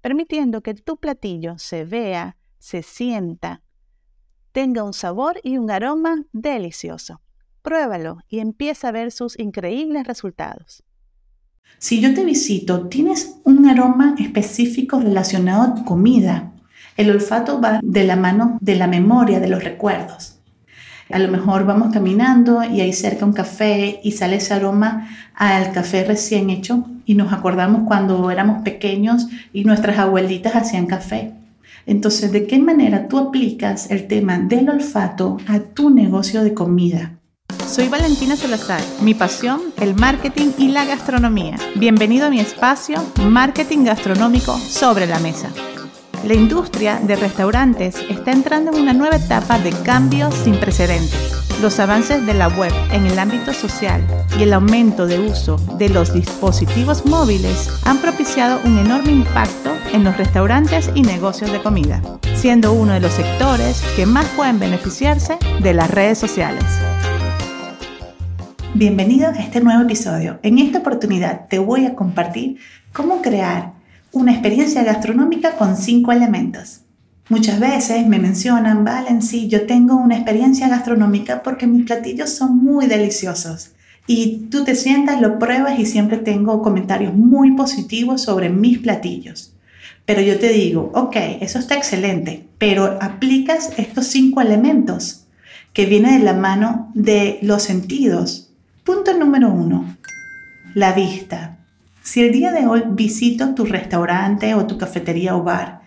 permitiendo que tu platillo se vea, se sienta, tenga un sabor y un aroma delicioso. Pruébalo y empieza a ver sus increíbles resultados. Si yo te visito, tienes un aroma específico relacionado a tu comida el olfato va de la mano de la memoria, de los recuerdos. A lo mejor vamos caminando y hay cerca un café y sale ese aroma al café recién hecho y nos acordamos cuando éramos pequeños y nuestras abuelitas hacían café. Entonces, ¿de qué manera tú aplicas el tema del olfato a tu negocio de comida? Soy Valentina Salazar. Mi pasión, el marketing y la gastronomía. Bienvenido a mi espacio Marketing Gastronómico sobre la Mesa. La industria de restaurantes está entrando en una nueva etapa de cambios sin precedentes. Los avances de la web en el ámbito social y el aumento de uso de los dispositivos móviles han propiciado un enorme impacto en los restaurantes y negocios de comida, siendo uno de los sectores que más pueden beneficiarse de las redes sociales. Bienvenido a este nuevo episodio. En esta oportunidad te voy a compartir cómo crear una experiencia gastronómica con cinco elementos. Muchas veces me mencionan, Valen, sí, yo tengo una experiencia gastronómica porque mis platillos son muy deliciosos. Y tú te sientas, lo pruebas y siempre tengo comentarios muy positivos sobre mis platillos. Pero yo te digo, ok, eso está excelente, pero aplicas estos cinco elementos que vienen de la mano de los sentidos. Punto número uno, la vista. Si el día de hoy visito tu restaurante o tu cafetería o bar,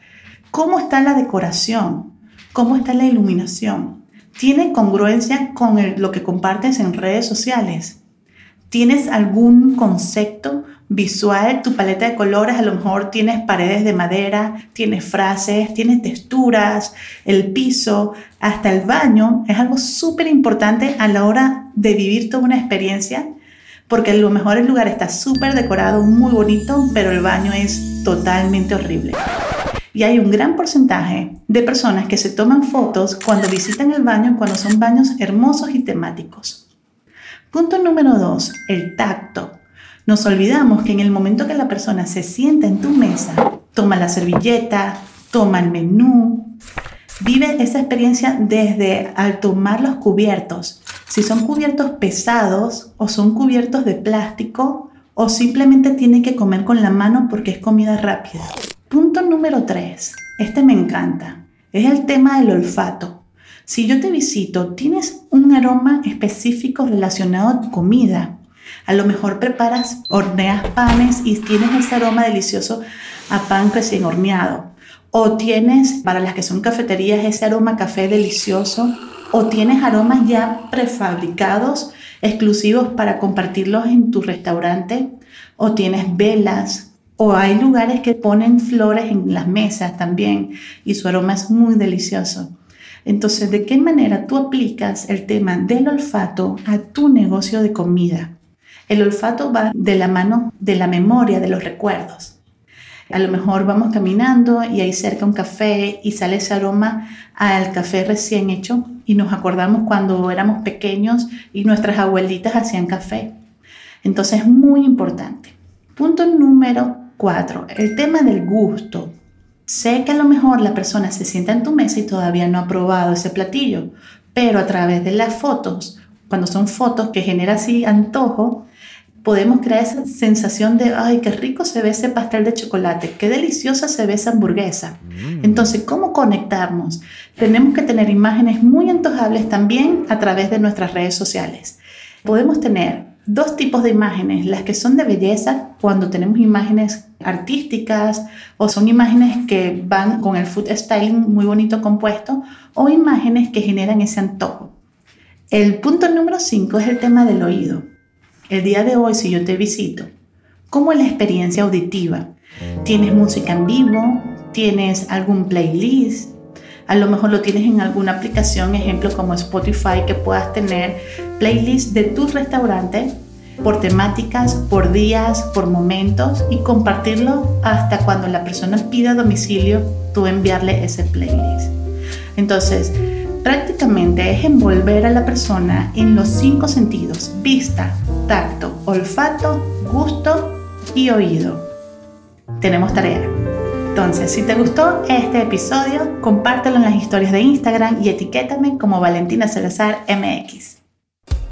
¿cómo está la decoración? ¿Cómo está la iluminación? ¿Tiene congruencia con lo que compartes en redes sociales? ¿Tienes algún concepto visual? Tu paleta de colores, a lo mejor tienes paredes de madera, tienes frases, tienes texturas, el piso, hasta el baño. Es algo súper importante a la hora de vivir toda una experiencia porque a lo mejor el lugar está súper decorado, muy bonito, pero el baño es totalmente horrible. Y hay un gran porcentaje de personas que se toman fotos cuando visitan el baño, cuando son baños hermosos y temáticos. Punto número dos, el tacto. Nos olvidamos que en el momento que la persona se sienta en tu mesa, toma la servilleta, toma el menú, vive esa experiencia desde al tomar los cubiertos, si son cubiertos pesados o son cubiertos de plástico o simplemente tiene que comer con la mano porque es comida rápida. Punto número 3. Este me encanta. Es el tema del olfato. Si yo te visito, tienes un aroma específico relacionado a tu comida. A lo mejor preparas, horneas panes y tienes ese aroma delicioso a pan recién horneado. O tienes, para las que son cafeterías, ese aroma café delicioso o tienes aromas ya prefabricados exclusivos para compartirlos en tu restaurante o tienes velas o hay lugares que ponen flores en las mesas también y su aroma es muy delicioso. Entonces, ¿de qué manera tú aplicas el tema del olfato a tu negocio de comida? El olfato va de la mano de la memoria, de los recuerdos. A lo mejor vamos caminando y hay cerca un café y sale ese aroma al café recién hecho y nos acordamos cuando éramos pequeños y nuestras abuelitas hacían café. Entonces es muy importante. Punto número cuatro, el tema del gusto. Sé que a lo mejor la persona se sienta en tu mesa y todavía no ha probado ese platillo, pero a través de las fotos, cuando son fotos que genera así antojo, podemos crear esa sensación de, ay, qué rico se ve ese pastel de chocolate, qué deliciosa se ve esa hamburguesa. Mm. Entonces, ¿cómo conectarnos? Tenemos que tener imágenes muy antojables también a través de nuestras redes sociales. Podemos tener dos tipos de imágenes, las que son de belleza, cuando tenemos imágenes artísticas o son imágenes que van con el food styling muy bonito compuesto, o imágenes que generan ese antojo. El punto número 5 es el tema del oído. El día de hoy, si yo te visito, ¿cómo es la experiencia auditiva? ¿Tienes música en vivo? tienes algún playlist, a lo mejor lo tienes en alguna aplicación, ejemplo como Spotify, que puedas tener playlists de tu restaurante por temáticas, por días, por momentos y compartirlo hasta cuando la persona pida domicilio, tú enviarle ese playlist. Entonces, prácticamente es envolver a la persona en los cinco sentidos, vista, tacto, olfato, gusto y oído. Tenemos tarea. Entonces, si te gustó este episodio, compártelo en las historias de Instagram y etiquétame como Valentina Salazar MX.